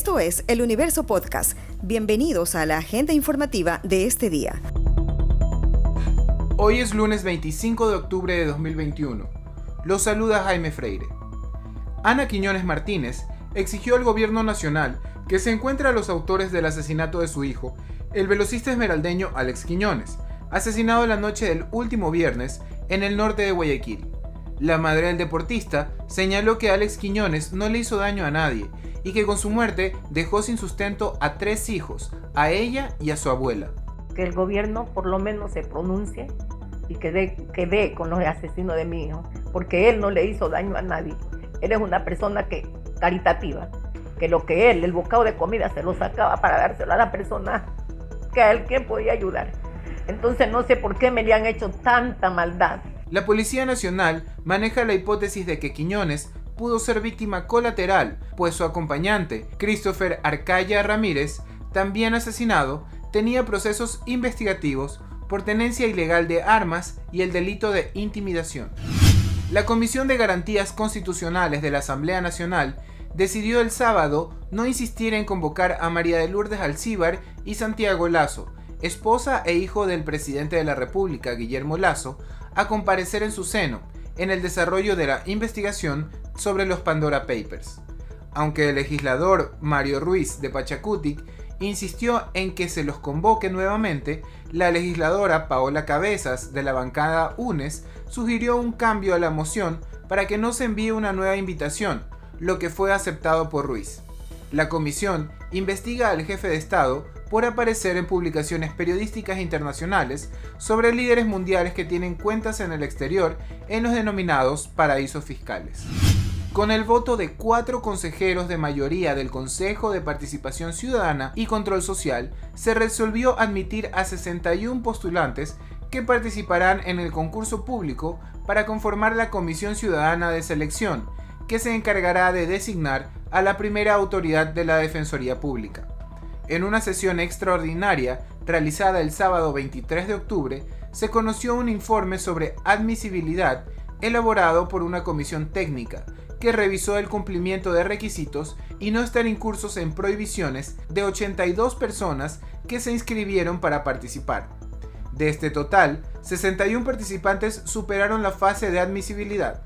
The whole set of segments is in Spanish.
Esto es El Universo Podcast. Bienvenidos a la agenda informativa de este día. Hoy es lunes 25 de octubre de 2021. Los saluda Jaime Freire. Ana Quiñones Martínez exigió al gobierno nacional que se encuentre a los autores del asesinato de su hijo, el velocista esmeraldeño Alex Quiñones, asesinado la noche del último viernes en el norte de Guayaquil. La madre del deportista señaló que Alex Quiñones no le hizo daño a nadie y que con su muerte dejó sin sustento a tres hijos, a ella y a su abuela. Que el gobierno por lo menos se pronuncie y que dé, que con los asesinos de mi hijo, porque él no le hizo daño a nadie. Él es una persona que caritativa, que lo que él, el bocado de comida, se lo sacaba para dárselo a la persona que a él quien podía ayudar. Entonces no sé por qué me le han hecho tanta maldad. La Policía Nacional maneja la hipótesis de que Quiñones pudo ser víctima colateral, pues su acompañante, Christopher Arcaya Ramírez, también asesinado, tenía procesos investigativos por tenencia ilegal de armas y el delito de intimidación. La Comisión de Garantías Constitucionales de la Asamblea Nacional decidió el sábado no insistir en convocar a María de Lourdes Alcíbar y Santiago Lazo, esposa e hijo del presidente de la República, Guillermo Lazo, a comparecer en su seno en el desarrollo de la investigación sobre los Pandora Papers. Aunque el legislador Mario Ruiz de Pachacutic insistió en que se los convoque nuevamente, la legisladora Paola Cabezas de la bancada UNES sugirió un cambio a la moción para que no se envíe una nueva invitación, lo que fue aceptado por Ruiz. La comisión investiga al jefe de Estado por aparecer en publicaciones periodísticas internacionales sobre líderes mundiales que tienen cuentas en el exterior en los denominados paraísos fiscales. Con el voto de cuatro consejeros de mayoría del Consejo de Participación Ciudadana y Control Social, se resolvió admitir a 61 postulantes que participarán en el concurso público para conformar la Comisión Ciudadana de Selección, que se encargará de designar a la primera autoridad de la Defensoría Pública. En una sesión extraordinaria realizada el sábado 23 de octubre, se conoció un informe sobre admisibilidad elaborado por una comisión técnica que revisó el cumplimiento de requisitos y no estar incursos en prohibiciones de 82 personas que se inscribieron para participar. De este total, 61 participantes superaron la fase de admisibilidad.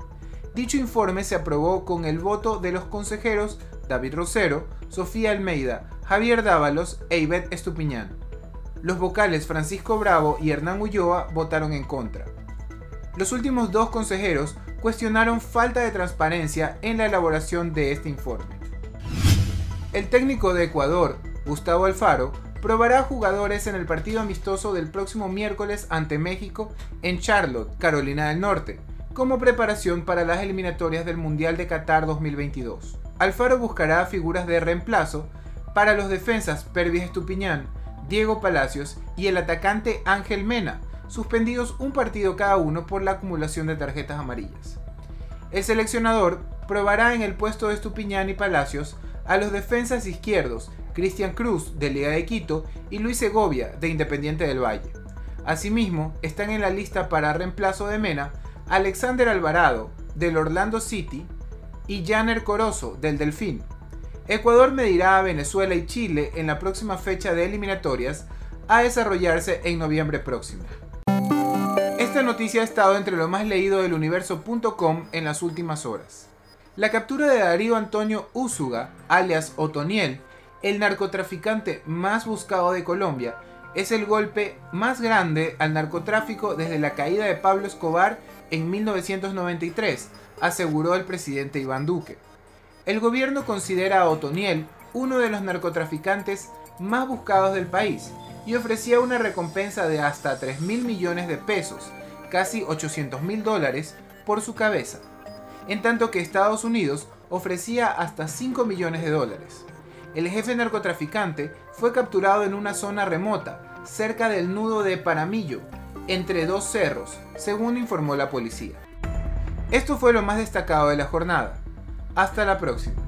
Dicho informe se aprobó con el voto de los consejeros David Rosero, Sofía Almeida, Javier Dávalos e Ivette Estupiñán. Los vocales Francisco Bravo y Hernán Ulloa votaron en contra. Los últimos dos consejeros cuestionaron falta de transparencia en la elaboración de este informe. El técnico de Ecuador, Gustavo Alfaro, probará jugadores en el partido amistoso del próximo miércoles ante México en Charlotte, Carolina del Norte, como preparación para las eliminatorias del Mundial de Qatar 2022. Alfaro buscará figuras de reemplazo para los defensas Pervis Estupiñán, Diego Palacios y el atacante Ángel Mena, suspendidos un partido cada uno por la acumulación de tarjetas amarillas. El seleccionador probará en el puesto de Estupiñán y Palacios a los defensas izquierdos Cristian Cruz de Liga de Quito y Luis Segovia de Independiente del Valle. Asimismo, están en la lista para reemplazo de Mena Alexander Alvarado del Orlando City y Janer Corozo del Delfín. Ecuador medirá a Venezuela y Chile en la próxima fecha de eliminatorias a desarrollarse en noviembre próximo. Esta noticia ha estado entre lo más leído del universo.com en las últimas horas. La captura de Darío Antonio Úsuga, alias Otoniel, el narcotraficante más buscado de Colombia, es el golpe más grande al narcotráfico desde la caída de Pablo Escobar en 1993, aseguró el presidente Iván Duque. El gobierno considera a Otoniel uno de los narcotraficantes más buscados del país y ofrecía una recompensa de hasta 3 mil millones de pesos, casi 800 mil dólares, por su cabeza, en tanto que Estados Unidos ofrecía hasta 5 millones de dólares. El jefe narcotraficante fue capturado en una zona remota, cerca del nudo de Paramillo, entre dos cerros, según informó la policía. Esto fue lo más destacado de la jornada. Hasta la próxima.